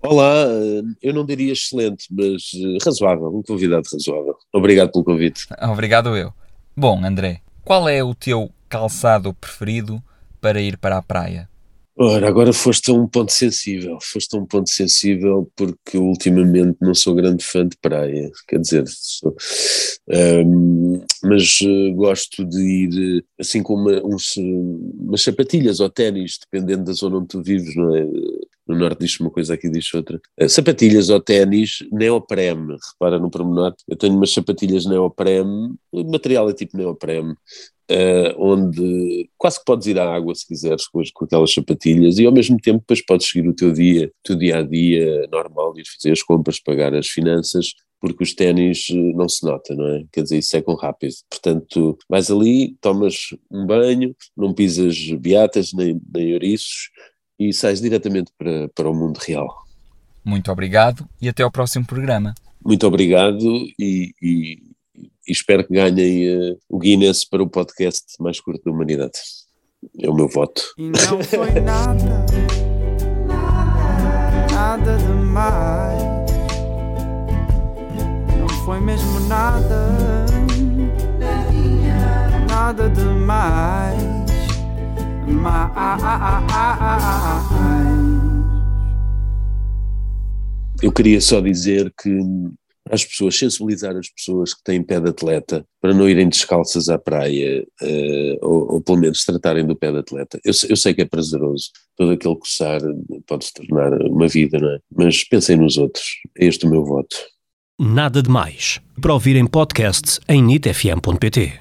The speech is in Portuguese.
Olá, eh, eu não diria excelente, mas eh, razoável, um convidado razoável. Obrigado pelo convite. Obrigado eu. Bom, André, qual é o teu calçado preferido para ir para a praia? Ora, agora foste a um ponto sensível, foste a um ponto sensível porque ultimamente não sou grande fã de praia, quer dizer, sou, um, mas uh, gosto de ir assim com uma, uns, umas sapatilhas ou ténis, dependendo da zona onde tu vives, não é? No norte diz uma coisa, aqui diz outra. Uh, sapatilhas ou ténis neopreme, repara no pormenor, eu tenho umas sapatilhas neopreme, o material é tipo neopreme, Uh, onde quase que podes ir à água se quiseres com, com, aquelas sapatilhas e ao mesmo tempo depois podes seguir o teu dia, o teu dia a dia normal, ir fazer as compras, pagar as finanças, porque os ténis eh, não se nota, não é? Quer dizer, secam rápido. Portanto, vais ali, tomas um banho, não pisas beatas nem, nem ouriços e sais diretamente para, para o mundo real. Muito obrigado e até ao próximo programa. Muito obrigado e, e e espero que ganhem uh, o Guinness para o podcast mais curto da humanidade. É o meu voto. E não foi nada, nada demais. Não foi mesmo nada, nada demais. Eu queria só dizer que as pessoas, sensibilizar as pessoas que têm pé de atleta para não irem descalças à praia, uh, ou, ou, pelo menos tratarem do pé de atleta. Eu, eu, sei que é prazeroso, todo aquele coçar pode se tornar uma vida, não é? Mas pensem nos outros, é este o meu voto. Nada de mais. Para ouvir em podcast em nitfm.pt.